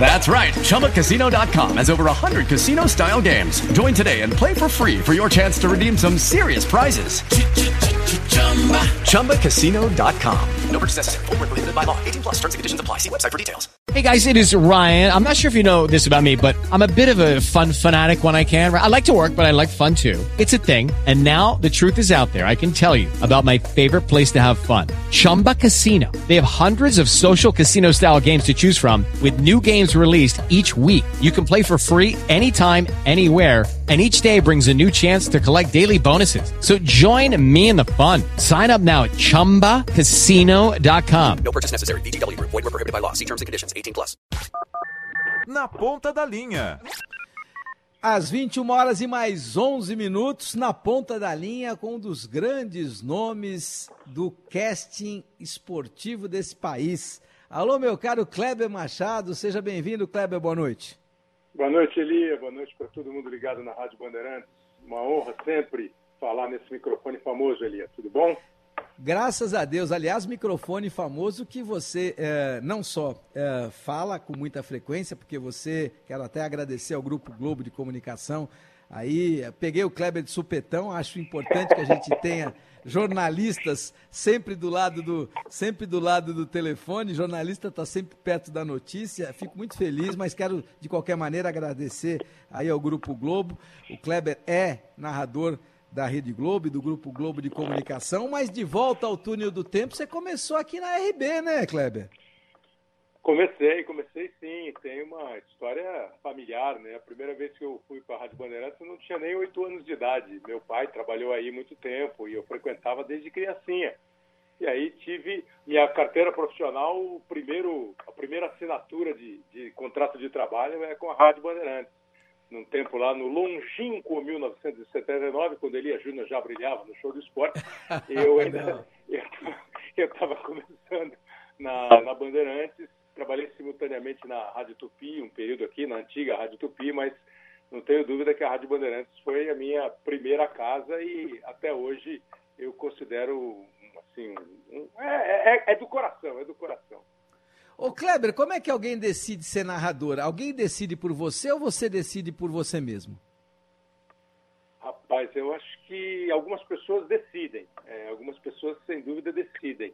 That's right. ChumbaCasino.com has over 100 casino style games. Join today and play for free for your chance to redeem some serious prizes. ChumbaCasino.com. No purchase necessary. Full prohibited by law. 18 plus terms and conditions apply. See website for details. Hey guys, it is Ryan. I'm not sure if you know this about me, but I'm a bit of a fun fanatic when I can. I like to work, but I like fun too. It's a thing. And now the truth is out there. I can tell you about my favorite place to have fun. Chumba Casino. They have hundreds of social casino style games to choose from with new games released each week. You can play for free anytime, anywhere, and each day brings a new chance to collect daily bonuses. So join me in the fun. Sign up now at ChumbaCasino.com. No purchase necessary. VGW. Void were prohibited by law. See terms and conditions. 18 plus. Na ponta da linha. Às 21 horas e mais 11 minutos, na ponta da linha, com um dos grandes nomes do casting esportivo desse país. Alô, meu caro Kleber Machado, seja bem-vindo, Kleber, boa noite. Boa noite, Elia, boa noite para todo mundo ligado na Rádio Bandeirantes. Uma honra sempre falar nesse microfone famoso, Elia, tudo bom? Graças a Deus. Aliás, microfone famoso que você é, não só é, fala com muita frequência, porque você, quero até agradecer ao Grupo Globo de Comunicação. Aí peguei o Kleber de supetão, acho importante que a gente tenha jornalistas sempre do lado do sempre do lado do telefone, jornalista está sempre perto da notícia. Fico muito feliz, mas quero de qualquer maneira agradecer aí ao Grupo Globo. O Kleber é narrador da Rede Globo e do Grupo Globo de Comunicação, mas de volta ao túnel do tempo, você começou aqui na RB, né, Kleber? Comecei, comecei sim. Tem uma história familiar, né? A primeira vez que eu fui para a Rádio Bandeirantes eu não tinha nem oito anos de idade. Meu pai trabalhou aí muito tempo e eu frequentava desde criancinha. E aí tive minha carteira profissional, o primeiro, a primeira assinatura de, de contrato de trabalho é com a Rádio Bandeirantes num tempo lá no longínquo 1979, quando Elia Júnior já brilhava no show do esporte, eu ainda eu estava começando na, na Bandeirantes, trabalhei simultaneamente na Rádio Tupi, um período aqui na antiga Rádio Tupi, mas não tenho dúvida que a Rádio Bandeirantes foi a minha primeira casa e até hoje eu considero assim, um, é, é, é do coração, é do coração. Ô Kleber, como é que alguém decide ser narrador? Alguém decide por você ou você decide por você mesmo? Rapaz, eu acho que algumas pessoas decidem. É, algumas pessoas, sem dúvida, decidem.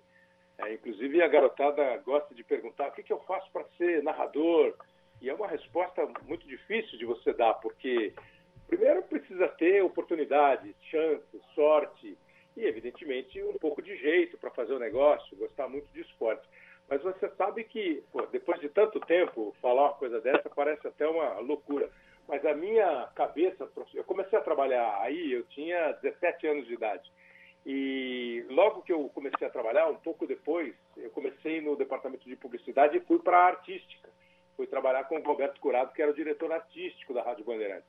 É, inclusive, a garotada gosta de perguntar o que, que eu faço para ser narrador. E é uma resposta muito difícil de você dar, porque primeiro precisa ter oportunidade, chance, sorte e, evidentemente, um pouco de jeito para fazer o negócio, gostar muito de esporte. Mas você sabe que, pô, depois de tanto tempo, falar uma coisa dessa parece até uma loucura. Mas a minha cabeça, eu comecei a trabalhar aí, eu tinha 17 anos de idade. E logo que eu comecei a trabalhar, um pouco depois, eu comecei no departamento de publicidade e fui para a artística. Fui trabalhar com o Roberto Curado, que era o diretor artístico da Rádio Bandeirantes.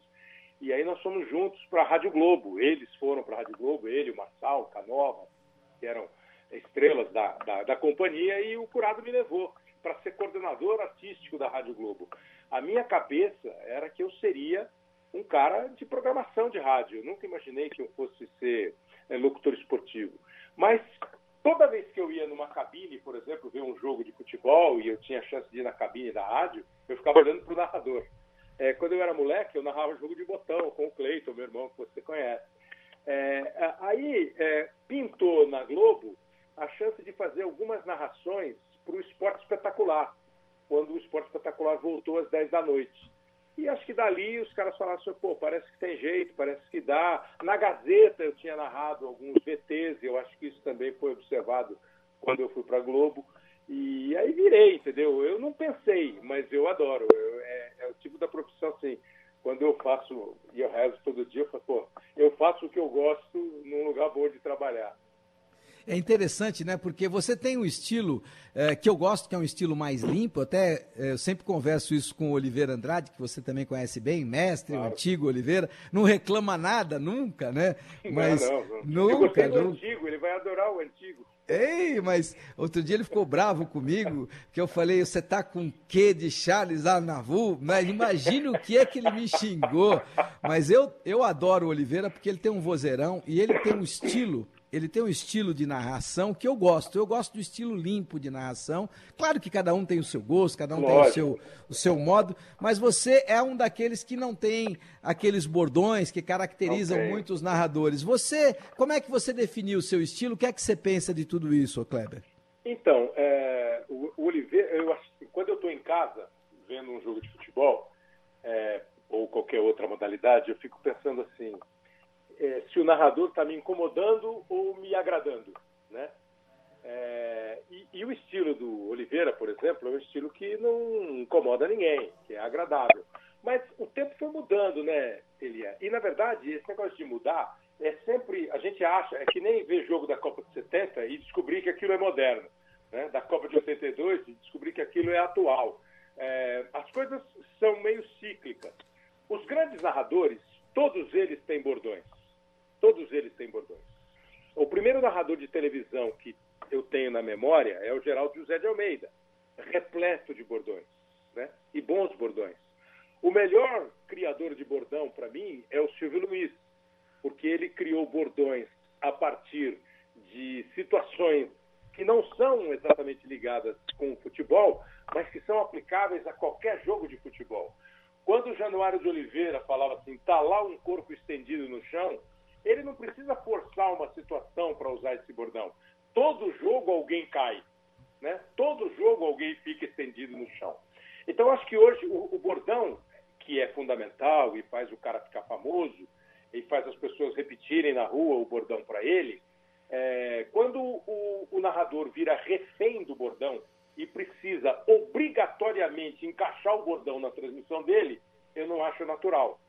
E aí nós fomos juntos para a Rádio Globo. Eles foram para a Rádio Globo, ele, o Marçal, o Canova, que eram estrelas da, da, da companhia, e o Curado me levou para ser coordenador artístico da Rádio Globo. A minha cabeça era que eu seria um cara de programação de rádio. Eu nunca imaginei que eu fosse ser é, locutor esportivo. Mas toda vez que eu ia numa cabine, por exemplo, ver um jogo de futebol e eu tinha a chance de ir na cabine da rádio, eu ficava olhando para o narrador. É, quando eu era moleque, eu narrava jogo de botão com o Cleiton, meu irmão, que você conhece. É, aí é, pintou na Globo a chance de fazer algumas narrações para o esporte espetacular, quando o esporte espetacular voltou às 10 da noite. E acho que dali os caras falaram assim, pô, parece que tem jeito, parece que dá. Na Gazeta eu tinha narrado alguns VTs, eu acho que isso também foi observado quando eu fui para Globo. E aí virei, entendeu? Eu não pensei, mas eu adoro. Eu, é, é, o tipo da profissão assim. Quando eu faço, e eu rezo todo dia, eu falo, pô, eu faço o que eu gosto num lugar bom de trabalhar. É interessante, né? Porque você tem um estilo é, que eu gosto, que é um estilo mais limpo. Até é, eu sempre converso isso com o Oliveira Andrade, que você também conhece bem, mestre, claro. o antigo Oliveira. Não reclama nada nunca, né? Mas não, não, não. Nunca, eu nunca. antigo, ele vai adorar o antigo. Ei, mas outro dia ele ficou bravo comigo, que eu falei, você tá com quê de Charles Arnavu? Mas imagina o que é que ele me xingou. Mas eu, eu adoro o Oliveira porque ele tem um vozeirão e ele tem um estilo ele tem um estilo de narração que eu gosto. Eu gosto do estilo limpo de narração. Claro que cada um tem o seu gosto, cada um Lógico. tem o seu, o seu modo, mas você é um daqueles que não tem aqueles bordões que caracterizam okay. muitos narradores. Você, como é que você definiu o seu estilo? O que é que você pensa de tudo isso, Kleber? Então, é, o, o Oliveira, eu quando eu estou em casa vendo um jogo de futebol é, ou qualquer outra modalidade, eu fico pensando assim é, se o narrador está me incomodando ou me agradando, né? É, e, e, o estilo do Oliveira, por exemplo, é um estilo que não incomoda ninguém, que é agradável. Mas o tempo foi mudando, né, Elia? E, na verdade, esse negócio de mudar é sempre... A gente acha, é que nem ver jogo da Copa de 70 e descobrir que aquilo é moderno. Né? Da Copa de 82 e descobrir que aquilo é atual. É, as coisas são meio cíclicas. Os grandes narradores, todos eles têm bordões. Todos eles têm bordões. O primeiro narrador de televisão que eu tenho na memória é o Geraldo José de Almeida, repleto de bordões, né? E bons bordões. O melhor criador de bordão para mim é o Silvio Luiz, porque ele criou bordões a partir de situações que não são exatamente ligadas com o futebol, mas que são aplicáveis a qualquer jogo de futebol. Quando o Januário de Oliveira falava assim, tá lá um corpo estendido no chão, ele não precisa forçar uma situação para usar esse bordão. Todo jogo alguém cai. Né? Todo jogo alguém fica estendido no chão. Então, acho que hoje o, o bordão, que é fundamental e faz o cara ficar famoso, e faz as pessoas repetirem na rua o bordão para ele, é, quando o, o narrador vira refém do bordão e precisa obrigatoriamente encaixar o bordão na transmissão dele, eu não acho natural.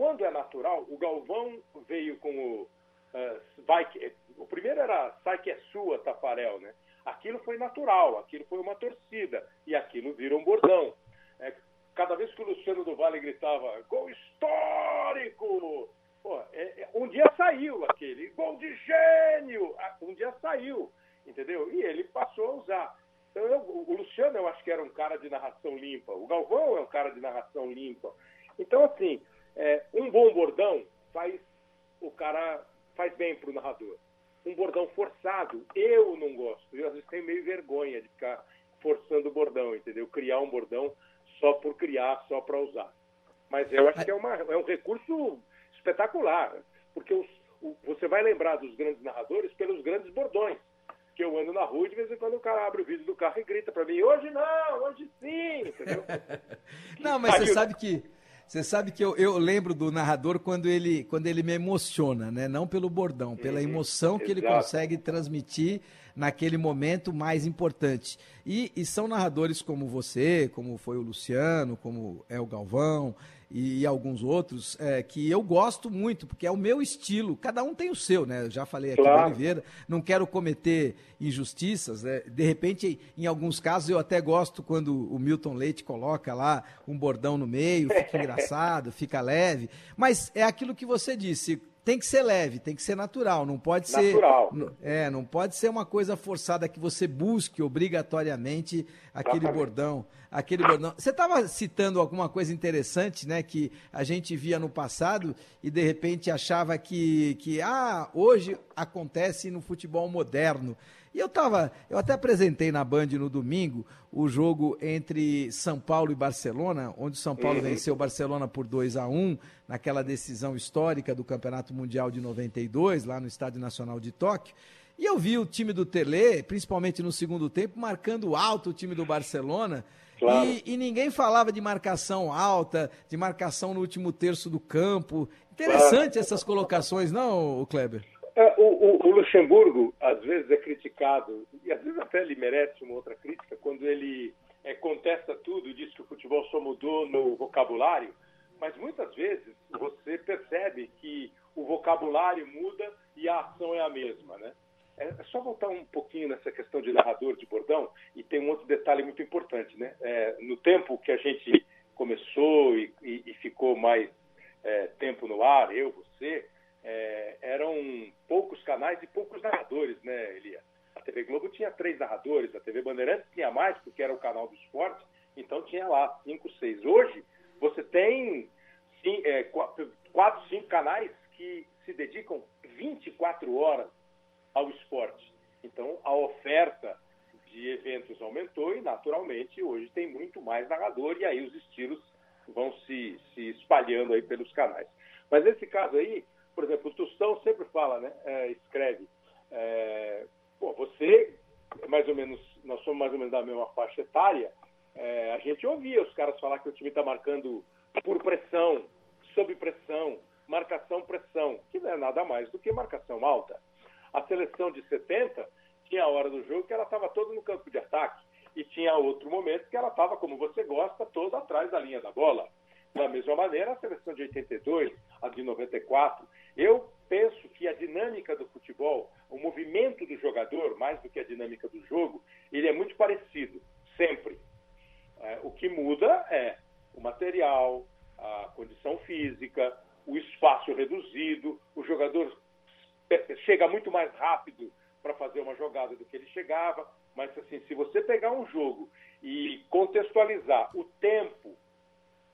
Quando é natural, o Galvão veio com o. Uh, vai, o primeiro era Sai que é sua, Tafarel, né? Aquilo foi natural, aquilo foi uma torcida, e aquilo virou um bordão. É, cada vez que o Luciano do Vale gritava gol histórico, pô, é, é, um dia saiu aquele, gol de gênio, um dia saiu, entendeu? E ele passou a usar. Então, eu, o Luciano, eu acho que era um cara de narração limpa, o Galvão é um cara de narração limpa. Então, assim, é, um bom bordão faz o cara faz bem para o narrador. Um bordão forçado, eu não gosto. Eu às vezes tenho meio vergonha de ficar forçando o bordão, entendeu? Criar um bordão só por criar, só para usar. Mas eu acho que é, uma, é um recurso espetacular, porque os, o, você vai lembrar dos grandes narradores pelos grandes bordões. Que eu ando na rua e de vez em quando o cara abre o vidro do carro e grita para mim: hoje não, hoje sim, entendeu? não, mas você sabe que você sabe que eu, eu lembro do narrador quando ele, quando ele me emociona, né? Não pelo bordão, pela uhum, emoção que ele consegue transmitir naquele momento mais importante. E, e, são narradores como você, como foi o Luciano, como é o Galvão e, e alguns outros, é, que eu gosto muito, porque é o meu estilo. Cada um tem o seu, né? Eu já falei aqui claro. do Oliveira, não quero cometer injustiças. Né? De repente, em alguns casos, eu até gosto quando o Milton Leite coloca lá um bordão no meio, fica engraçado, fica leve. Mas é aquilo que você disse tem que ser leve, tem que ser natural, não pode natural. ser é, não pode ser uma coisa forçada que você busque obrigatoriamente aquele Exatamente. bordão, aquele bordão. Você estava citando alguma coisa interessante, né, que a gente via no passado e de repente achava que que ah, hoje acontece no futebol moderno. E eu tava, eu até apresentei na Band no domingo o jogo entre São Paulo e Barcelona, onde São Paulo uhum. venceu o Barcelona por 2 a 1 naquela decisão histórica do Campeonato Mundial de 92, lá no Estádio Nacional de Tóquio. E eu vi o time do Tele, principalmente no segundo tempo, marcando alto o time do Barcelona. Claro. E, e, ninguém falava de marcação alta, de marcação no último terço do campo. Interessante claro. essas colocações, não, Kleber? É, o, o, o, Luxemburgo, às vezes, é criticado, e às vezes até ele merece uma outra crítica, quando ele é, contesta tudo e diz que o futebol só mudou no vocabulário, mas muitas vezes você percebe que o vocabulário muda e a ação é a mesma, né? É, é só voltar um pouquinho nessa questão de narrador de bordão, e tem um outro detalhe muito importante, né? É, no tempo que a gente começou e, e, e ficou mais é, tempo no ar, eu, você, é, eram poucos canais e poucos narradores, né, Elia? A TV Globo tinha três narradores, a TV Bandeirantes tinha mais, porque era o canal do esporte, então tinha lá cinco, seis. Hoje, você tem é, quatro, cinco canais que se dedicam 24 horas ao esporte. Então, a oferta de eventos aumentou e, naturalmente, hoje tem muito mais narrador e aí os estilos vão se, se espalhando aí pelos canais. Mas nesse caso aí, por exemplo, o Tostão sempre fala, né, é, escreve, é, pô, você, mais ou menos, nós somos mais ou menos da mesma faixa etária, é, a gente ouvia os caras falar que o time está marcando por pressão, sob pressão, marcação-pressão, que não é nada mais do que marcação alta. A seleção de 70 tinha a hora do jogo que ela estava toda no campo de ataque e tinha outro momento que ela estava, como você gosta, toda atrás da linha da bola. Da mesma maneira, a seleção de 82, a de 94, eu penso que a dinâmica do futebol, o movimento do jogador, mais do que a dinâmica do jogo, ele é muito parecido, sempre. É, o que muda é o material, a condição física, o espaço reduzido, o jogador chega muito mais rápido para fazer uma jogada do que ele chegava. Mas assim, se você pegar um jogo e contextualizar o tempo,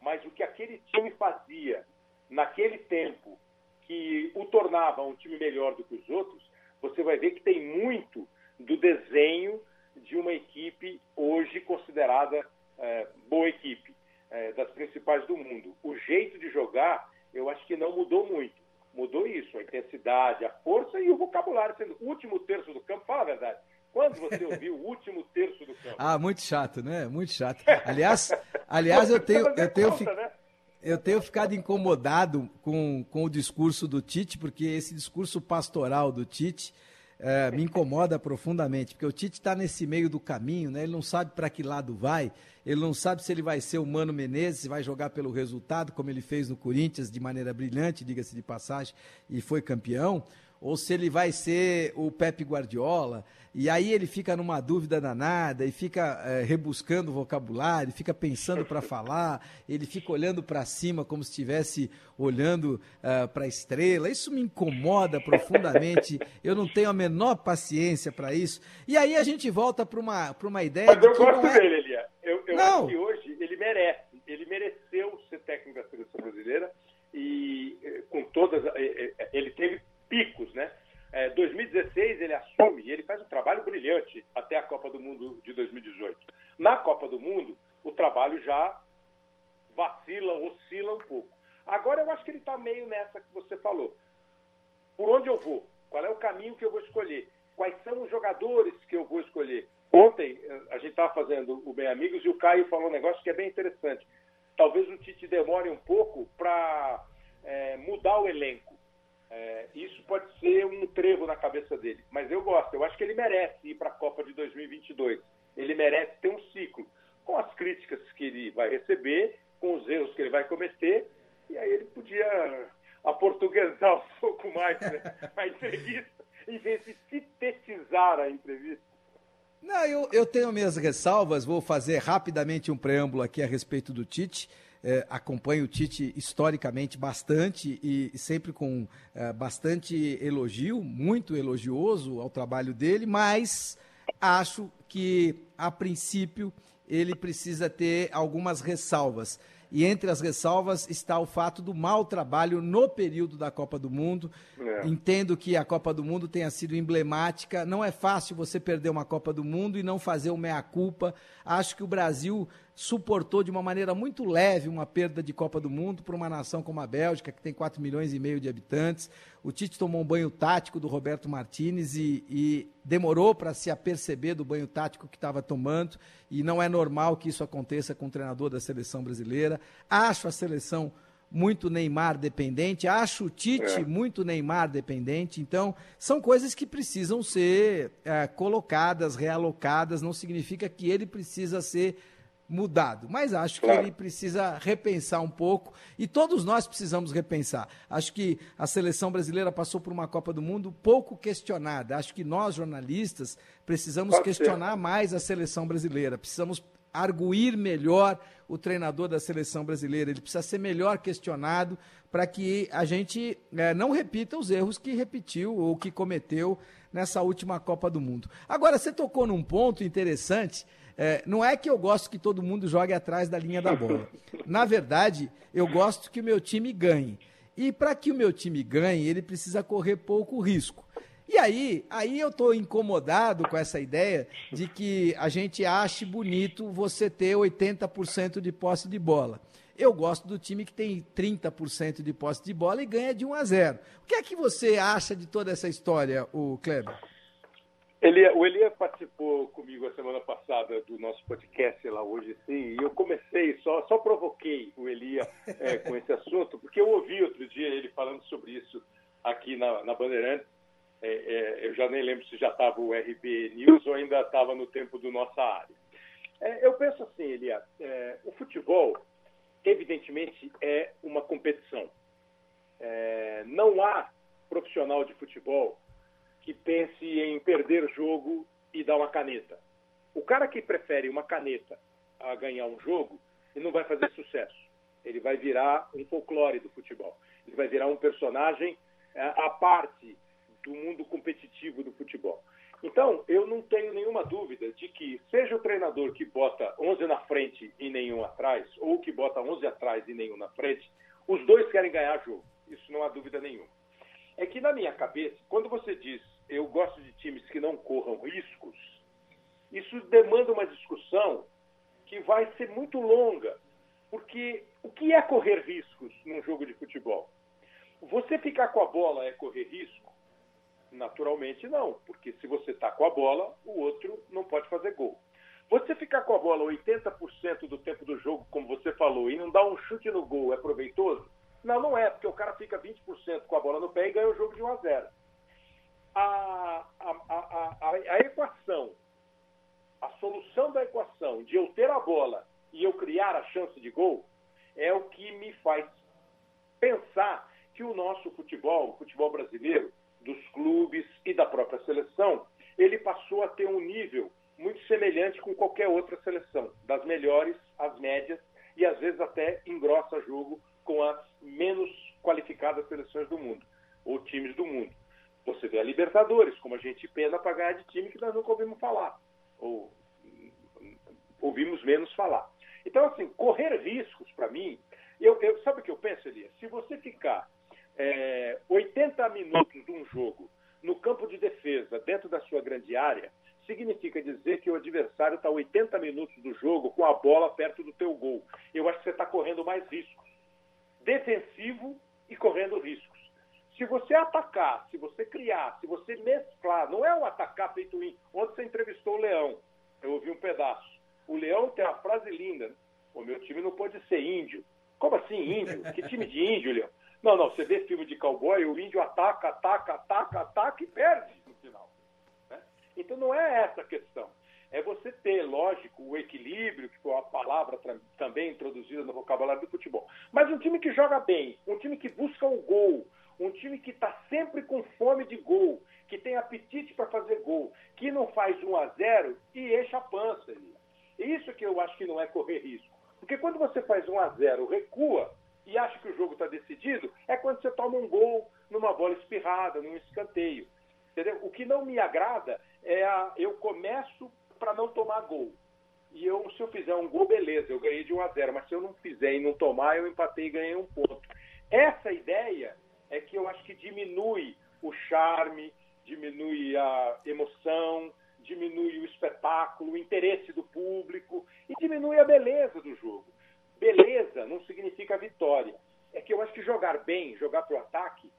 mas o que aquele time fazia naquele tempo que o tornava um time melhor do que os outros, você vai ver que tem muito do desenho de uma equipe hoje considerada é, boa equipe, é, das principais do mundo. O jeito de jogar, eu acho que não mudou muito. Mudou isso, a intensidade, a força e o vocabulário sendo o último terço do campo. Fala a verdade. Quando você ouviu o último terço do campo? Ah, muito chato, né? Muito chato. Aliás, aliás eu tenho, eu tenho, conta, né? eu tenho ficado incomodado com, com o discurso do Tite, porque esse discurso pastoral do Tite é, me incomoda profundamente, porque o Tite está nesse meio do caminho, né? ele não sabe para que lado vai, ele não sabe se ele vai ser o Mano Menezes, se vai jogar pelo resultado, como ele fez no Corinthians de maneira brilhante, diga-se de passagem, e foi campeão, ou se ele vai ser o Pepe Guardiola. E aí ele fica numa dúvida danada e fica é, rebuscando o vocabulário, fica pensando para falar, ele fica olhando para cima como se estivesse olhando uh, eh, para a estrela. Isso me incomoda profundamente. Eu não tenho a menor paciência para isso. E aí a gente volta para uma, uma ideia. Mas eu gosto é... dele, Elia. Eu, eu não. acho que hoje ele merece. Ele mereceu ser técnico da seleção brasileira e eh, com todas. Ele teve picos, né? É, 2016 ele assume e ele faz um trabalho brilhante até a Copa do Mundo de 2018. Na Copa do Mundo, o trabalho já vacila, oscila um pouco. Agora eu acho que ele está meio nessa que você falou. Por onde eu vou? Qual é o caminho que eu vou escolher? Quais são os jogadores que eu vou escolher? Ontem eh, a gente estava fazendo o Bem Amigos e o Caio falou um negócio que é bem interessante. Talvez o Tite demore um pouco para é, eh, mudar o elenco. É, isso pode ser um trevo na cabeça dele, mas eu gosto. Eu acho que ele merece ir para a Copa de 2022. Ele merece ter um ciclo, com as críticas que ele vai receber, com os erros que ele vai cometer, e aí ele podia aportuguesar um pouco mais né, a entrevista, em vez de sintetizar a entrevista. Não, eu, eu tenho minhas ressalvas, vou fazer rapidamente um preâmbulo aqui a respeito do Tite é, acompanho o Tite historicamente bastante e, e sempre com é, bastante elogio, muito elogioso ao trabalho dele, mas acho que, a princípio, ele precisa ter algumas ressalvas. E entre as ressalvas está o fato do mau trabalho no período da Copa do Mundo. É. Entendo que a Copa do Mundo tenha sido emblemática. Não é fácil você perder uma Copa do Mundo e não fazer o meia-culpa. Acho que o Brasil suportou de uma maneira muito leve uma perda de Copa do Mundo para uma nação como a Bélgica, que tem 4 milhões e meio de habitantes. O Tite tomou um banho tático do Roberto Martinez e, e demorou para se aperceber do banho tático que estava tomando, e não é normal que isso aconteça com o treinador da seleção brasileira. Acho a seleção muito Neymar dependente, acho o Tite é. muito Neymar dependente, então são coisas que precisam ser é, colocadas, realocadas, não significa que ele precisa ser mudado, mas acho que ele precisa repensar um pouco e todos nós precisamos repensar. Acho que a seleção brasileira passou por uma Copa do Mundo pouco questionada. Acho que nós jornalistas precisamos Pode questionar ser. mais a seleção brasileira. Precisamos arguir melhor o treinador da seleção brasileira. Ele precisa ser melhor questionado para que a gente é, não repita os erros que repetiu ou que cometeu nessa última Copa do Mundo. Agora, você tocou num ponto interessante. É, não é que eu gosto que todo mundo jogue atrás da linha da bola. Na verdade, eu gosto que o meu time ganhe. E para que o meu time ganhe, ele precisa correr pouco risco. E aí, aí eu estou incomodado com essa ideia de que a gente ache bonito você ter 80% de posse de bola. Eu gosto do time que tem 30% de posse de bola e ganha de 1 a 0. O que é que você acha de toda essa história, o Kleber? Elia, o Elia participou comigo a semana passada do nosso podcast lá hoje sim, e eu comecei, só, só provoquei o Elia é, com esse assunto, porque eu ouvi outro dia ele falando sobre isso aqui na, na Bandeirantes, é, é, eu já nem lembro se já estava o RB News ou ainda estava no tempo do Nossa Área. É, eu penso assim, Elia, é, o futebol, evidentemente, é uma competição. É, não há profissional de futebol que pense em perder jogo e dar uma caneta. O cara que prefere uma caneta a ganhar um jogo, ele não vai fazer sucesso. Ele vai virar um folclore do futebol. Ele vai virar um personagem à parte do mundo competitivo do futebol. Então, eu não tenho nenhuma dúvida de que, seja o treinador que bota 11 na frente e nenhum atrás, ou que bota 11 atrás e nenhum na frente, os dois querem ganhar jogo. Isso não há dúvida nenhuma. É que, na minha cabeça, quando você diz eu gosto de times que não corram riscos, isso demanda uma discussão que vai ser muito longa. Porque o que é correr riscos num jogo de futebol? Você ficar com a bola é correr risco? Naturalmente não, porque se você está com a bola, o outro não pode fazer gol. Você ficar com a bola 80% do tempo do jogo, como você falou, e não dar um chute no gol é proveitoso? Não, não é, porque o cara fica 20% com a bola no pé e ganha o jogo de 1 a 0. A, a, a, a, equação, a solução da equação de eu ter a bola e eu criar a chance de gol é o que me faz pensar que o nosso futebol, o futebol brasileiro, dos clubes e da própria seleção, ele passou a ter um nível muito semelhante com qualquer outra seleção, das melhores às médias e às vezes até engrossa jogo com as menos qualificadas seleções do mundo ou times do mundo. Você vê a Libertadores, como a gente pena para ganhar de time que nós nunca ouvimos falar ou ouvimos menos falar. Então, assim, correr riscos para mim, eu, eu, sabe o que eu penso, Elias? Se você ficar é, 80 minutos de um jogo no campo de defesa, dentro da sua grande área, significa dizer que o adversário está 80 minutos do jogo com a bola perto do teu gol. Eu acho que você está correndo mais riscos. Defensivo e correndo riscos. Se você atacar, se você criar, se você mesclar, não é um atacar feito em. Ontem você entrevistou o Leão, eu ouvi um pedaço. O Leão tem uma frase linda: o meu time não pode ser índio. Como assim índio? Que time de índio, Leão? Não, não, você vê filme de cowboy, o índio ataca, ataca, ataca, ataca e perde no final. Né? Então não é essa a questão. É você ter, lógico, o equilíbrio, que foi uma palavra também introduzida no vocabulário do futebol. Mas um time que joga bem, um time que busca o gol, um time que está sempre com fome de gol, que tem apetite para fazer gol, que não faz 1 a 0 e enche a pança. Isso que eu acho que não é correr risco. Porque quando você faz 1 a 0 recua, e acha que o jogo está decidido, é quando você toma um gol numa bola espirrada, num escanteio. Entendeu? O que não me agrada é a, eu começo para não tomar gol. E eu, se eu fizer um gol, beleza, eu ganhei de 1 a 0. Mas se eu não fizer e não tomar, eu empatei e ganhei um ponto. Essa ideia é que eu acho que diminui o charme, diminui a emoção, diminui o espetáculo, o interesse do público e diminui a beleza do jogo beleza não significa vitória. É que eu acho que jogar bem, jogar para o ataque,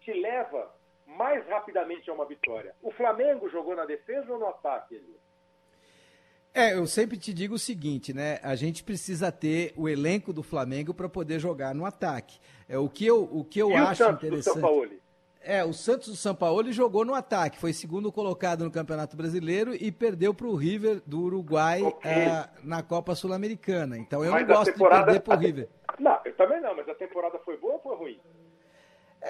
te leva mais rapidamente a uma vitória. O Flamengo jogou na defesa ou no ataque, Elias? É, eu sempre te digo o seguinte, né? A gente precisa ter o elenco do Flamengo para poder jogar no ataque. É o que eu, o que eu e acho o Santos interessante. Do São Paulo? É, o Santos do São Paulo jogou no ataque, foi segundo colocado no Campeonato Brasileiro e perdeu para o River do Uruguai okay. uh, na Copa Sul-Americana. Então eu mas não gosto de perder para o River. Não, eu também não, mas a temporada foi boa ou foi ruim?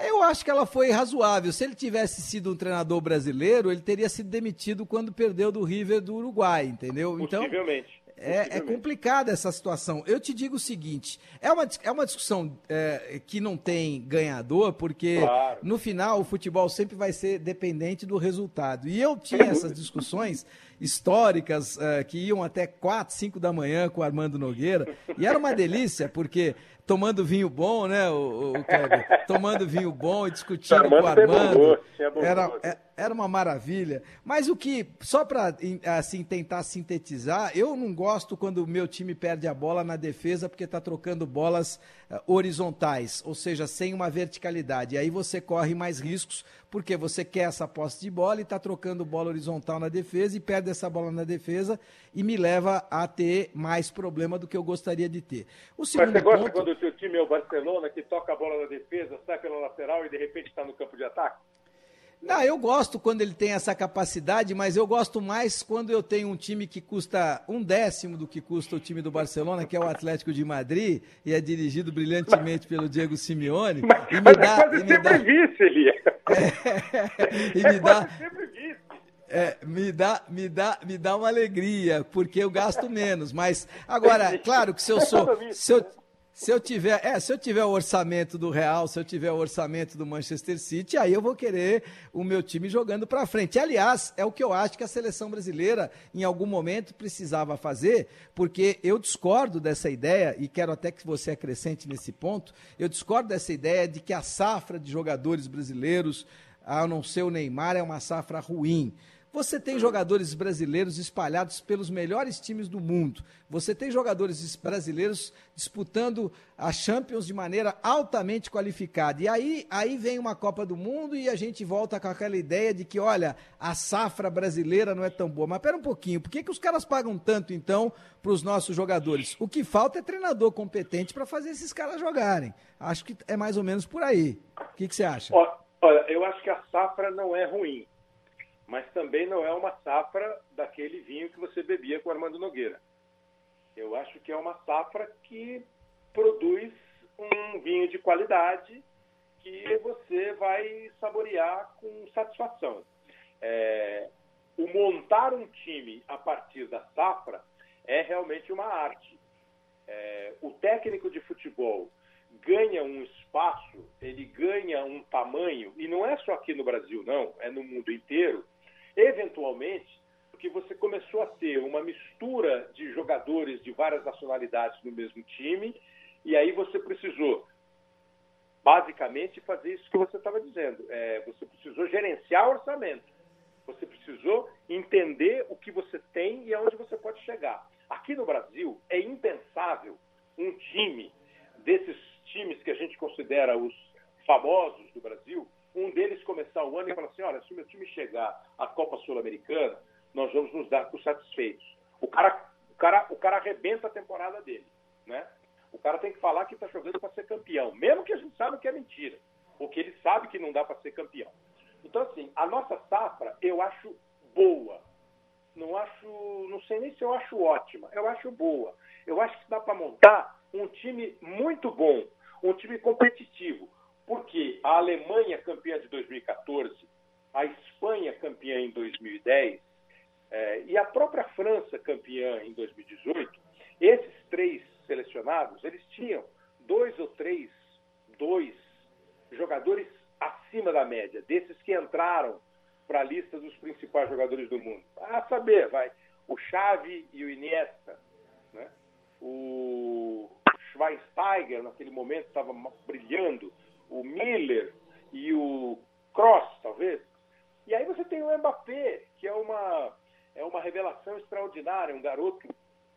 Eu acho que ela foi razoável. Se ele tivesse sido um treinador brasileiro, ele teria sido demitido quando perdeu do River do Uruguai, entendeu? Então, Possivelmente. É, é complicada essa situação. Eu te digo o seguinte: é uma, é uma discussão é, que não tem ganhador, porque Claro. no final o futebol sempre vai ser dependente do resultado. E eu tinha essas discussões históricas é, que iam até 4, 5 da manhã com o Armando Nogueira, e era uma delícia, porque tomando vinho bom, né, o, o Kleber? Tomando vinho bom e discutindo com o Armando bom Armando. Era, é- era uma maravilha. Mas o que, só para assim, tentar sintetizar, eu não gosto quando o meu time perde a bola na defesa porque está trocando bolas eh, horizontais, ou seja, sem uma verticalidade. E aí você corre mais riscos porque você quer essa posse de bola e está trocando bola horizontal na defesa e perde essa bola na defesa e me leva a ter mais problema do que eu gostaria de ter. O Mas segundo você gosta ponto, quando o seu time é o Barcelona, que toca a bola na defesa, sai pela lateral e de repente está no campo de ataque? Não, eu gosto quando ele tem essa capacidade, mas eu gosto mais quando eu tenho um time que custa um décimo do que custa o time do Barcelona, que é o Atlético de Madrid, e é dirigido brilhantemente pelo Diego Simeone. e me Mas é dá, quase e me sempre dá, vice, Elia. e É me dá. É, me dá, me dá, me dá uma alegria, porque eu gasto menos. Mas agora, claro que se eu sou, se eu, se eu tiver, é, se eu tiver o orçamento do Real, se eu tiver o orçamento do Manchester City, aí eu vou querer o meu time jogando para frente. Aliás, é o que eu acho que a seleção brasileira em algum momento precisava fazer, porque eu discordo dessa ideia e quero até que você acrescente nesse ponto. Eu discordo dessa ideia de que a safra de jogadores brasileiros a não ser o Neymar, é uma safra ruim. Você tem jogadores brasileiros espalhados pelos melhores times do mundo. Você tem jogadores es- brasileiros disputando a Champions de maneira altamente qualificada. E aí, aí vem uma Copa do Mundo e a gente volta com aquela ideia de que, olha, a safra brasileira não é tão boa. Mas pera um pouquinho, por que, que os caras pagam tanto, então, para os nossos jogadores? O que falta é treinador competente para fazer esses caras jogarem. Acho que é mais ou menos por aí. O que, que você acha? Olha, eu acho que a safra não é ruim, mas também não é uma safra daquele vinho que você bebia com Armando Nogueira. Eu acho que é uma safra que produz um vinho de qualidade que você vai saborear com satisfação. É, o montar um time a partir da safra é realmente uma arte. É, o técnico de futebol ganha um espaço, ele ganha um tamanho, e não é só aqui no Brasil, não, é no mundo inteiro, eventualmente, porque você começou a ter uma mistura de jogadores de várias nacionalidades no mesmo time, e aí você precisou, basicamente, fazer isso que você estava dizendo. É, você precisou gerenciar o orçamento. Você precisou entender o que você tem e aonde você pode chegar. Aqui no Brasil, é impensável um time desses times que a gente considera os famosos do Brasil, um deles começar o ano e falar assim, olha, se o meu time chegar à Copa Sul-Americana, nós vamos nos dar por satisfeitos. O cara, o cara, o cara arrebenta a temporada dele, né? O cara tem que falar que está jogando para ser campeão, mesmo que a gente saiba que é mentira, porque ele sabe que não dá para ser campeão. Então, assim, a nossa safra eu acho boa. Não acho, não sei nem se eu acho ótima, eu acho boa. Eu acho que dá para montar um time muito bom, um time competitivo, porque a Alemanha campeã de 2014, a Espanha campeã em 2010 eh, e a própria França campeã em 2018, esses três selecionados, eles tinham dois ou três, dois jogadores acima da média, desses que entraram para a lista dos principais jogadores do mundo. A saber, vai, o Xavi e o Iniesta, né? o Schweinsteiger, naquele momento, estava brilhando, o Miller e o Cross, talvez. E aí você tem o Mbappé, que é uma, é uma revelação extraordinária, um garoto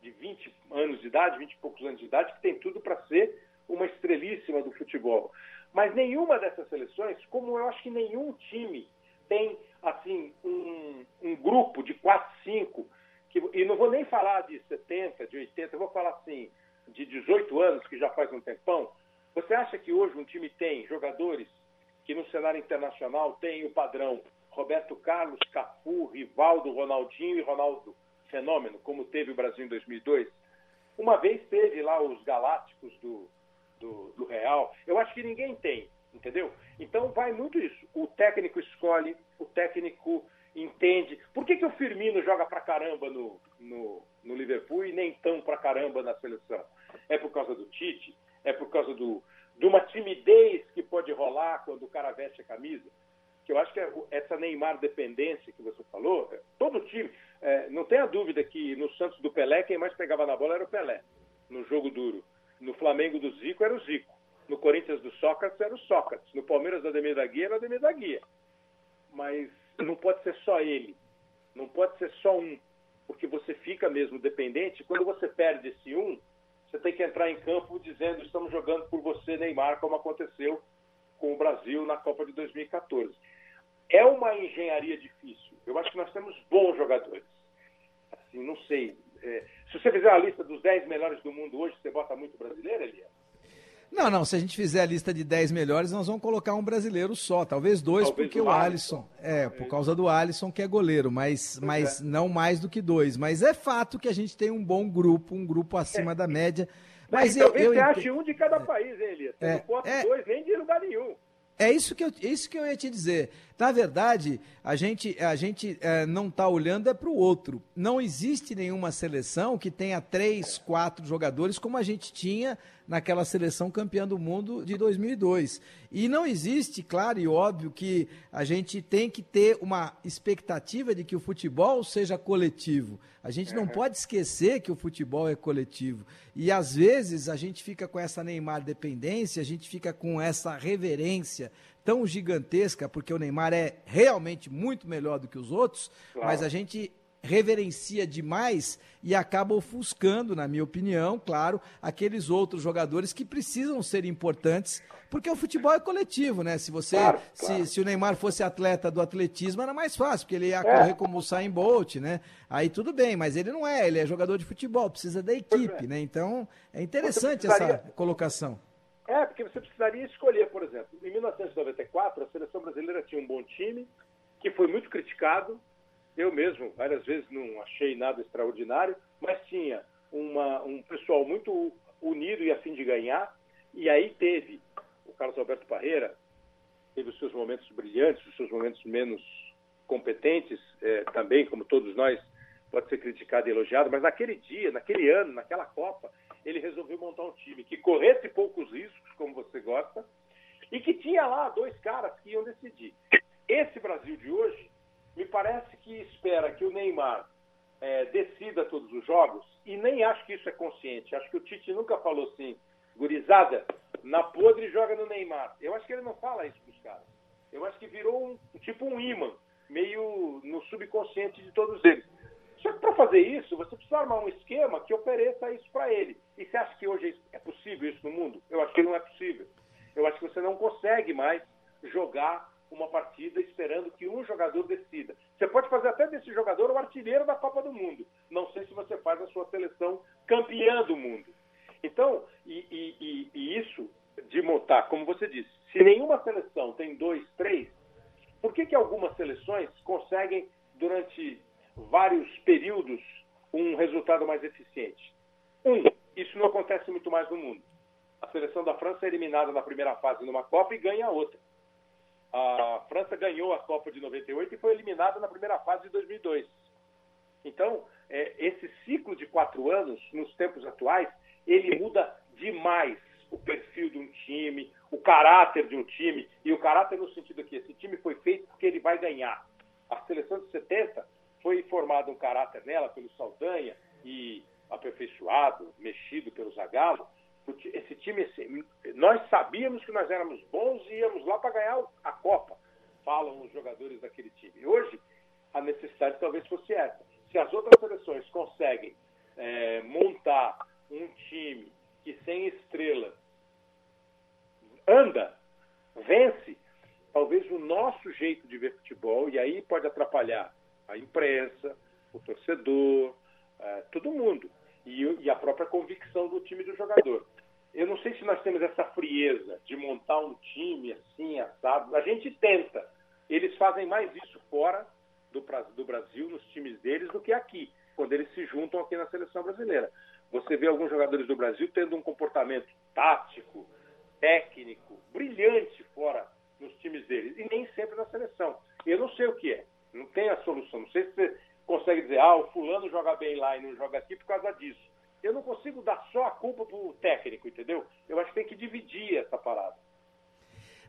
de 20 anos de idade, 20 e poucos anos de idade, que tem tudo para ser uma estrelíssima do futebol. Mas nenhuma dessas seleções, como eu acho que nenhum time tem assim um, um grupo de 4, 5, que, e não vou nem falar de 70, de 80, eu vou falar assim, de 18 anos, que já faz um tempão. Você acha que hoje um time tem jogadores que no cenário internacional tem o padrão Roberto Carlos, Cafu, Rivaldo, Ronaldinho e Ronaldo Fenômeno, como teve o Brasil em 2002? Uma vez teve lá os Galácticos do, do, do Real. Eu acho que ninguém tem, entendeu? Então vai muito isso. O técnico escolhe, o técnico entende. Por que, que o Firmino joga pra caramba no, no, no Liverpool e nem tão pra caramba na seleção? É por causa do Tite? É por causa do, de uma timidez que pode rolar quando o cara veste a camisa? Que eu acho que é essa Neymar dependência que você falou, é, todo time, é, não tenha dúvida que no Santos do Pelé, quem mais pegava na bola era o Pelé, no jogo duro. No Flamengo do Zico era o Zico. No Corinthians do Sócrates era o Sócrates. No Palmeiras do Ademir da Guia era o Ademir da Guia. Mas não pode ser só ele. Não pode ser só um. Porque você fica mesmo dependente. Quando você perde esse um, você tem que entrar em campo dizendo estamos jogando por você, Neymar, como aconteceu com o Brasil na Copa de 2014. É uma engenharia difícil. Eu acho que nós temos bons jogadores. Assim, não sei. É, se você fizer a lista dos 10 melhores do mundo hoje, você bota muito brasileiro, Elias? Não, não, se a gente fizer a lista de 10 melhores, nós vamos colocar um brasileiro só, talvez dois, talvez porque o Alisson, é, por causa do Alisson que é goleiro, mas, mas é. não mais do que dois. Mas é fato que a gente tem um bom grupo, um grupo acima é. da média. Mas, mas eu, talvez eu, você ache um de cada país, hein, Elias? Você é, não é, dois nem de lugar nenhum. É isso que eu, é isso que eu ia te dizer. Na verdade, a gente, a gente é, não está olhando é para o outro. Não existe nenhuma seleção que tenha três, quatro jogadores como a gente tinha naquela seleção campeã do mundo de 2002. E não existe, claro e óbvio, que a gente tem que ter uma expectativa de que o futebol seja coletivo. A gente não pode esquecer que o futebol é coletivo. E às vezes a gente fica com essa Neymar dependência, a gente fica com essa reverência tão gigantesca, porque o Neymar é realmente muito melhor do que os outros, claro. mas a gente reverencia demais e acaba ofuscando, na minha opinião, claro, aqueles outros jogadores que precisam ser importantes, porque o futebol é coletivo, né? Se você, claro, claro. Se, se o Neymar fosse atleta do atletismo, era mais fácil, porque ele ia é. correr como o Usain Bolt, né? Aí tudo bem, mas ele não é, ele é jogador de futebol, precisa da equipe, é. né? Então, é interessante essa colocação. É, porque você precisaria escolher, por exemplo, em 1994, a seleção brasileira tinha um bom time, que foi muito criticado, eu mesmo, várias vezes, não achei nada extraordinário, mas tinha uma, um pessoal muito unido e a fim de ganhar. E aí teve o Carlos Alberto Parreira, teve os seus momentos brilhantes, os seus momentos menos competentes, é, também, como todos nós, pode ser criticado e elogiado, mas naquele dia, naquele ano, naquela Copa, ele resolveu montar um time que corresse poucos riscos, como você gosta, e que tinha lá dois caras que iam decidir. Esse Brasil de hoje me parece que espera que o Neymar é, decida todos os jogos, e nem acho que isso é consciente. Acho que o Tite nunca falou assim, gurizada, na podre joga no Neymar. Eu acho que ele não fala isso para os caras. Eu acho que virou um, tipo um imã, meio no subconsciente de todos eles. Só que para fazer isso, você precisa armar um esquema que ofereça isso para ele. E você acha que hoje é possível isso no mundo? Eu acho que não é possível. Eu acho que você não consegue mais jogar uma partida esperando que um jogador decida. Você pode fazer até desse jogador o artilheiro da Copa do Mundo. Não sei se você faz a sua seleção campeã do mundo. Então, e, e, e isso de montar, como você disse, se nenhuma seleção tem dois, três, por que, que algumas seleções conseguem, durante vários períodos, um resultado mais eficiente? Um, isso não acontece muito mais no mundo. A seleção da França é eliminada na primeira fase numa Copa e ganha outra. A França ganhou a Copa de 98 e foi eliminada na primeira fase de 2002. Então, é, esse ciclo de quatro anos, nos tempos atuais, ele muda demais o perfil de um time, o caráter de um time, e o caráter no sentido que esse time foi feito porque ele vai ganhar. A seleção de 70 foi formado um caráter nela pelo Saldanha e aperfeiçoado, mexido pelo Zagallo, esse time, assim, nós sabíamos que nós éramos bons e íamos lá para ganhar a Copa, falam os jogadores daquele time. Hoje, a necessidade talvez fosse essa. Se as outras seleções conseguem é, montar um time que sem estrela anda, vence, talvez o nosso jeito de ver futebol, e aí pode atrapalhar a imprensa, o torcedor, é, todo mundo, e, e a própria convicção do time do jogador. Eu não sei se nós temos essa frieza de montar um time assim, assado. A gente tenta. Eles fazem mais isso fora do, do Brasil, nos times deles, do que aqui, quando eles se juntam aqui na seleção brasileira. Você vê alguns jogadores do Brasil tendo um comportamento tático, técnico, brilhante fora nos times deles, e nem sempre na seleção. Eu não sei o que é, não tem a solução. Não sei se consegue dizer, ah, o fulano joga bem lá e não joga aqui por causa disso. Eu não consigo dar só a culpa pro técnico, entendeu? Eu acho que tem que dividir essa parada.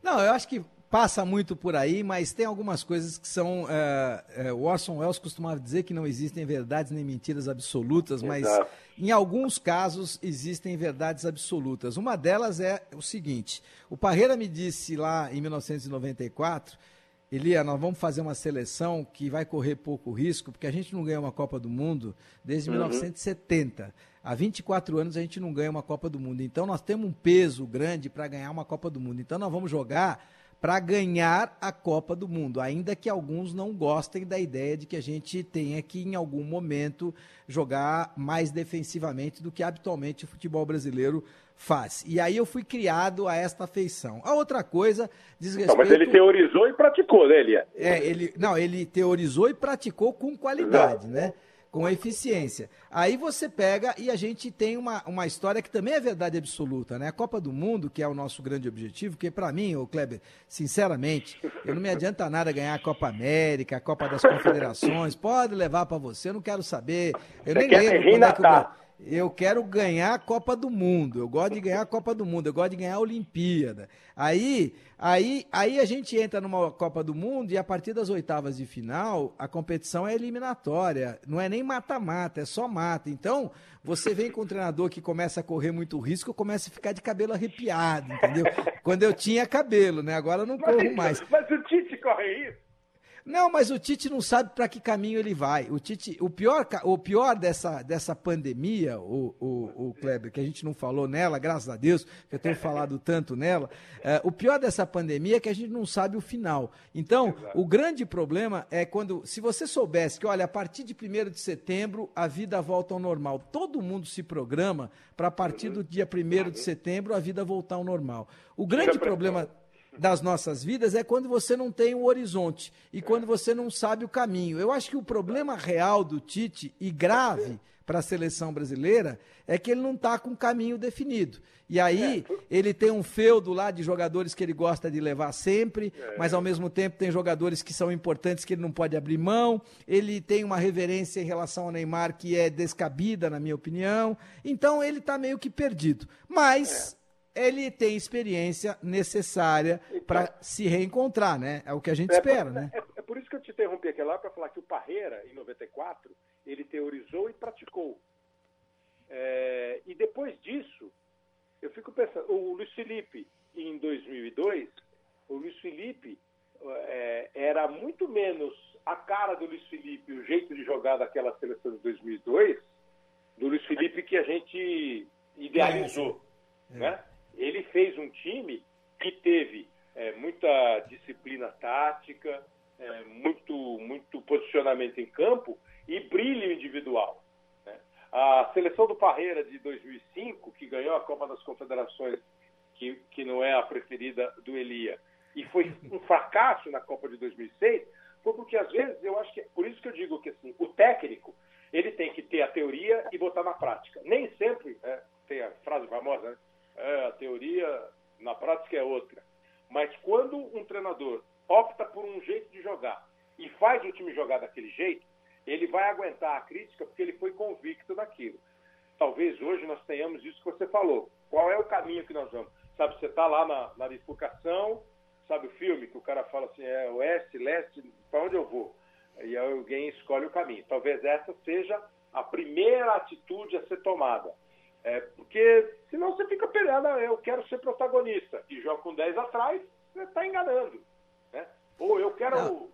Não, eu acho que passa muito por aí, mas tem algumas coisas que são. É, é, o Orson Welles costumava dizer que não existem verdades nem mentiras absolutas, mas Exato. em alguns casos existem verdades absolutas. Uma delas é o seguinte: o Parreira me disse lá em 1994. Elia, nós vamos fazer uma seleção que vai correr pouco risco, porque a gente não ganha uma Copa do Mundo desde 1970. Há 24 anos a gente não ganha uma Copa do Mundo. Então nós temos um peso grande para ganhar uma Copa do Mundo. Então nós vamos jogar para ganhar a Copa do Mundo, ainda que alguns não gostem da ideia de que a gente tenha que, em algum momento, jogar mais defensivamente do que habitualmente o futebol brasileiro faz. E aí eu fui criado a esta feição. A outra coisa diz Não, respeito... mas ele teorizou e praticou, né, Elia? É, ele, não, ele teorizou e praticou com qualidade, né? Com eficiência. Aí você pega e a gente tem uma, uma história que também é verdade absoluta, né? A Copa do Mundo, que é o nosso grande objetivo, que para mim, ô Kleber, sinceramente, eu não me adianta nada ganhar a Copa América, a Copa das Confederações, pode levar para você, eu não quero saber. Eu Você nem lembro quando é que eu. Eu quero ganhar a Copa do Mundo. Eu gosto de ganhar a Copa do Mundo. Eu gosto de ganhar a Olimpíada. Aí, aí, aí a gente entra numa Copa do Mundo e a partir das oitavas de final a competição é eliminatória. Não é nem mata-mata, é só mata. Então você vem com um treinador que começa a correr muito risco, começa a ficar de cabelo arrepiado, entendeu? Quando eu tinha cabelo, né? Agora eu não corro mais. Mas o Tite corre isso. Não, mas o Tite não sabe para que caminho ele vai. O Tite, o pior, o pior dessa, dessa pandemia, o, o, o Kleber, que a gente não falou nela, graças a Deus, que eu tenho falado tanto nela, é, o pior dessa pandemia é que a gente não sabe o final. Então, o grande problema é quando, se você soubesse que, olha, a partir de 1 de setembro a vida volta ao normal, todo mundo se programa para a partir do dia 1 de setembro a vida voltar ao normal. O grande problema das nossas vidas é quando você não tem o horizonte e quando você não sabe o caminho. Eu acho que o problema real do Tite e grave para a seleção brasileira é que ele não está com o caminho definido. E aí ele tem um feudo lá de jogadores que ele gosta de levar sempre, mas ao mesmo tempo tem jogadores que são importantes que ele não pode abrir mão. Ele tem uma reverência em relação ao Neymar que é descabida, na minha opinião. Então ele está meio que perdido. Mas ele tem experiência necessária para se reencontrar, né? É o que a gente espera, né? É, é por isso que eu te interrompi aqui lá para falar que o Parreira, em 94, ele teorizou e praticou. É, e depois disso, eu fico pensando, o Luiz Felipe, em 2002, o Luiz Felipe é, era muito menos a cara do Luiz Felipe, o jeito de jogar daquela seleção de 2002, do Luiz Felipe que a gente idealizou. Né? Ele fez um time que teve é, muita disciplina tática, é, muito, muito posicionamento em campo e brilho individual. né? A seleção do Parreira de 2005, que ganhou a Copa das Confederações, que, que não é a preferida do Elia, e foi um fracasso na Copa de 2006, foi porque às vezes eu acho que por isso que eu digo que assim, o técnico ele tem que ter a teoria e botar na prática. Nem sempre né, tem a frase famosa, né? É, a teoria na prática é outra. Mas quando um treinador opta por um jeito de jogar e faz o time jogar daquele jeito, ele vai aguentar a crítica porque ele foi convicto daquilo. Talvez hoje nós tenhamos isso que você falou. Qual é o caminho que nós vamos? Sabe, você está lá na, na bifurcação, sabe o filme que o cara fala assim, é oeste, leste, para onde eu vou? E alguém escolhe o caminho. Talvez essa seja a primeira atitude a ser tomada. É, porque senão você fica pegando, "Ah, eu quero ser protagonista e joga com 10 atrás, você está enganando. Né? Ou eu quero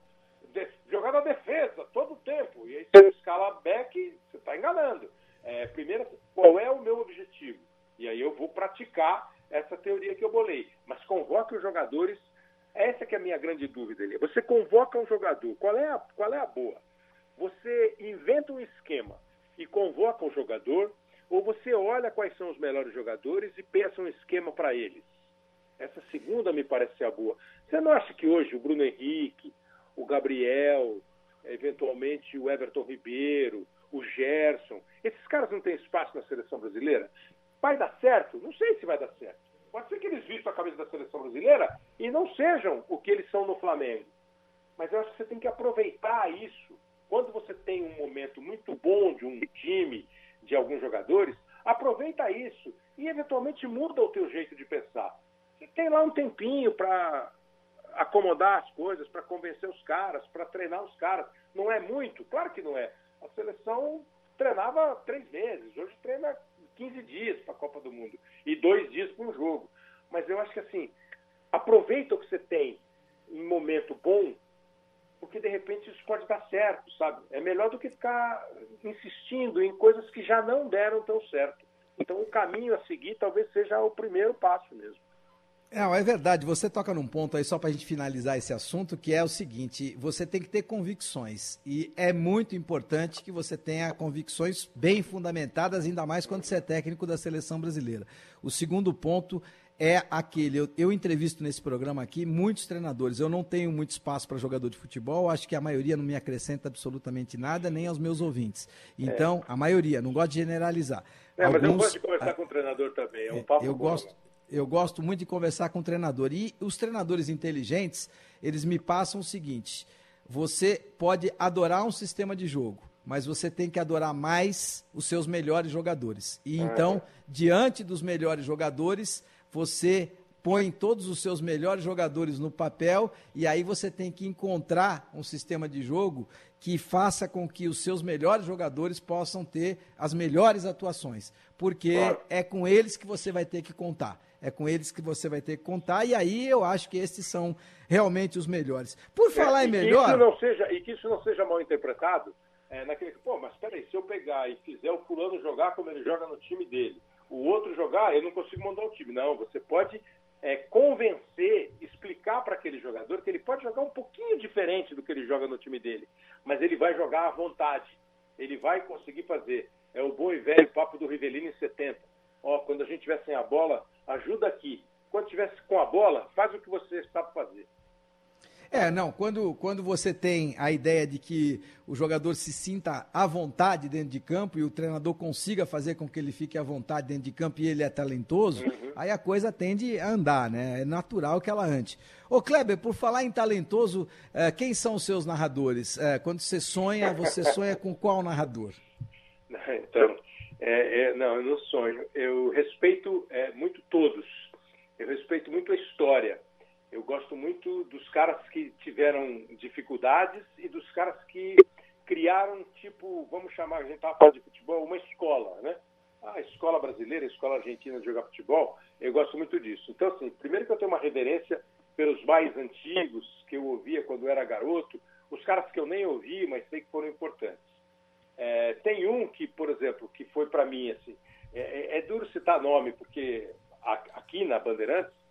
de- jogar na defesa todo o tempo, e aí você escala back, você está enganando. É, primeiro, qual é o meu objetivo? E aí eu vou praticar essa teoria que eu bolei. Mas convoque os jogadores, essa que é a minha grande dúvida. Elia. Você convoca um jogador, qual é a, qual é a boa? Você inventa um esquema e convoca um jogador, olha quais são os melhores jogadores e pensa um esquema para eles? Essa segunda me parece ser a boa. Você não acha que hoje o Bruno Henrique, o Gabriel, eventualmente o Everton Ribeiro, o Gerson, esses caras não têm espaço na seleção brasileira? Vai dar certo? Não sei se vai dar certo. Pode ser que eles vistam a camisa da seleção brasileira e não sejam o que eles são no Flamengo. Mas eu acho que você tem que aproveitar isso quando você tem um momento muito bom de um time, de alguns jogadores, aproveita isso e eventualmente muda o teu jeito de pensar. Você tem lá um tempinho para acomodar as coisas, para convencer os caras, para treinar os caras. Não é muito? Claro que não é. A seleção treinava três meses, hoje treina 15 dias para a Copa do Mundo e dois dias para um jogo. Mas eu acho que assim, aproveita o que você tem em momento bom, porque de repente isso pode dar certo, sabe? É melhor do que ficar insistindo em coisas que já não deram tão certo. Então o caminho a seguir talvez seja o primeiro passo mesmo. É, é verdade. Você toca num ponto aí, só para a gente finalizar esse assunto, que é o seguinte: você tem que ter convicções. E é muito importante que você tenha convicções bem fundamentadas, ainda mais quando você é técnico da seleção brasileira. O segundo ponto é aquele. Eu, eu entrevisto nesse programa aqui muitos treinadores. Eu não tenho muito espaço para jogador de futebol, acho que a maioria não me acrescenta absolutamente nada, nem aos meus ouvintes. Então, é. a maioria, não gosto de generalizar. É, Alguns, mas eu gosto de conversar com o treinador também. É um papo eu gosto. Eu gosto muito de conversar com o treinador. E os treinadores inteligentes, eles me passam o seguinte: você pode adorar um sistema de jogo, mas você tem que adorar mais os seus melhores jogadores. E é. então, diante dos melhores jogadores, você põe todos os seus melhores jogadores no papel e aí você tem que encontrar um sistema de jogo que faça com que os seus melhores jogadores possam ter as melhores atuações, porque claro. é com eles que você vai ter que contar é com eles que você vai ter que contar, e aí eu acho que esses são realmente os melhores. Por é, falar é, em melhor. isso não seja, e que isso não seja mal interpretado, é, naquele pô, mas peraí, se eu pegar e fizer o fulano jogar como ele joga no time dele, o outro jogar, eu não consigo mandar o time. Não, você pode é, convencer, explicar para aquele jogador que ele pode jogar um pouquinho diferente do que ele joga no time dele, mas ele vai jogar à vontade, ele vai conseguir fazer. É o bom e velho papo do Rivelino em 70. Ó, quando a gente tiver sem a bola, ajuda aqui. Quando tivesse com a bola, faz o que você sabe fazer. É, não, quando, quando você tem a ideia de que o jogador se sinta à vontade dentro de campo e o treinador consiga fazer com que ele fique à vontade dentro de campo e ele é talentoso, uhum. aí a coisa tende a andar, né? É natural que ela ande. Ô Kleber, por falar em talentoso, eh, quem são os seus narradores? Eh, quando você sonha, você sonha com qual narrador? Então, é, é, não, eu não sonho. Eu respeito é, muito todos. Eu respeito muito a história. Eu gosto muito dos caras que tiveram dificuldades e dos caras que criaram, tipo, vamos chamar, a gente estava falando de futebol, uma escola, né? A escola brasileira, a escola argentina de jogar futebol, eu gosto muito disso. Então, assim, primeiro que eu tenho uma reverência pelos mais antigos, que eu ouvia quando eu era garoto, os caras que eu nem ouvi, mas sei que foram importantes. É, tem um que, por exemplo, que foi para mim assim, é, é, é, duro citar nome, porque aqui na Bandeirantes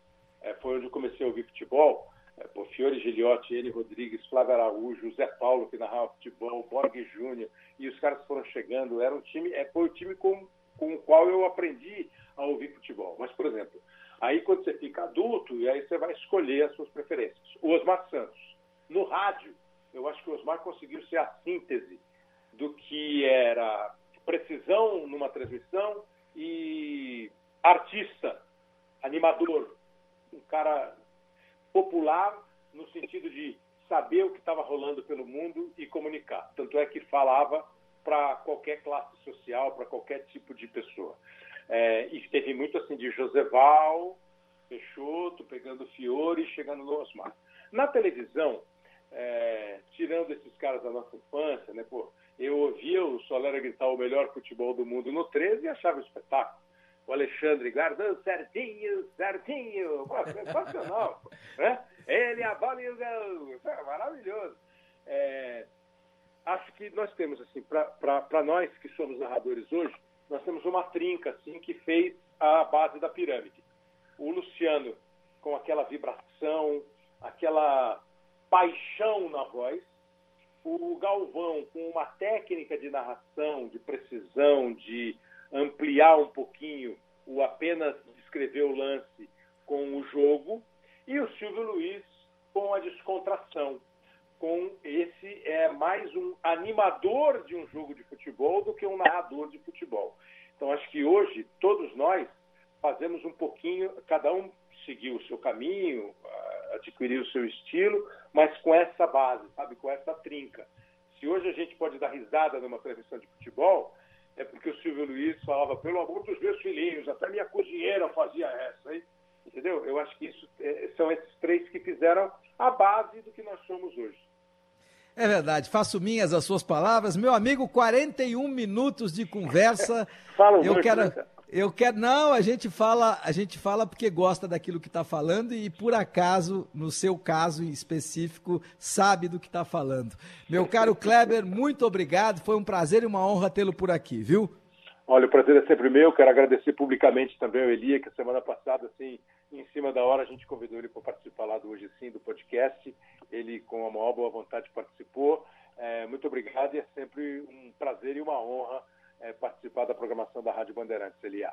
é, foi onde eu comecei a ouvir futebol. É, por Fiore Giliotti, N. Rodrigues, Flávio Araújo, Zé Paulo, que narrava futebol, Borg Júnior, e os caras foram chegando. Era um time, é, foi o time com, com o qual eu aprendi a ouvir futebol. Mas, por exemplo, aí quando você fica adulto, e aí você vai escolher as suas preferências. O Osmar Santos. No rádio, eu acho que o Osmar conseguiu ser a síntese do que era precisão numa transmissão e artista, animador, um cara popular no sentido de saber o que estava rolando pelo mundo e comunicar. Tanto é que falava para qualquer classe social, para qualquer tipo de pessoa. É, e teve muito assim de Joseval, Peixoto, pegando Fiore e chegando no Osmar. Na televisão, é, tirando esses caras da nossa infância, né, pô, eu ouvia o Solera gritar o melhor futebol do mundo no 13 e achava espetáculo. O Alexandre Gardão, certinho, certinho. Pô, sensacional. né? Ele, a bola e o gol. É maravilhoso. É, acho que nós temos, assim, para nós que somos narradores hoje, nós temos uma trinca, assim, que fez a base da pirâmide. O Luciano, com aquela vibração, aquela paixão na voz, o Galvão, com uma técnica de narração, de precisão, de ampliar um pouquinho o apenas descrever o lance com o jogo, e o Silvio Luiz com a descontração. Com esse é mais um animador de um jogo de futebol do que um narrador de futebol. Então acho que hoje todos nós fazemos um pouquinho, cada um seguiu o seu caminho, adquirir o seu estilo, mas com essa base, sabe, com essa trinca. Se hoje a gente pode dar risada numa transmissão de futebol, é porque o Silvio Luiz falava, pelo amor dos meus filhinhos, até minha cozinheira fazia essa, hein? entendeu? Eu acho que isso é, são esses três que fizeram a base do que nós somos hoje. É verdade, faço minhas as suas palavras. Meu amigo, 41 minutos de conversa. Fala eu muito, quero, né, eu quero, não, a gente fala, a gente fala porque gosta daquilo que está falando e por acaso, no seu caso em específico, sabe do que está falando. Meu caro Kleber, muito obrigado, foi um prazer e uma honra tê-lo por aqui, viu? Olha, o prazer é sempre meu. Quero agradecer publicamente também ao Elia, que a semana passada, assim, em cima da hora, a gente convidou ele para participar lá do Hoje Sim, do podcast. Ele, com a maior boa vontade, participou. É, muito obrigado e é sempre um prazer e uma honra é, participar da programação da Rádio Bandeirantes, Elia.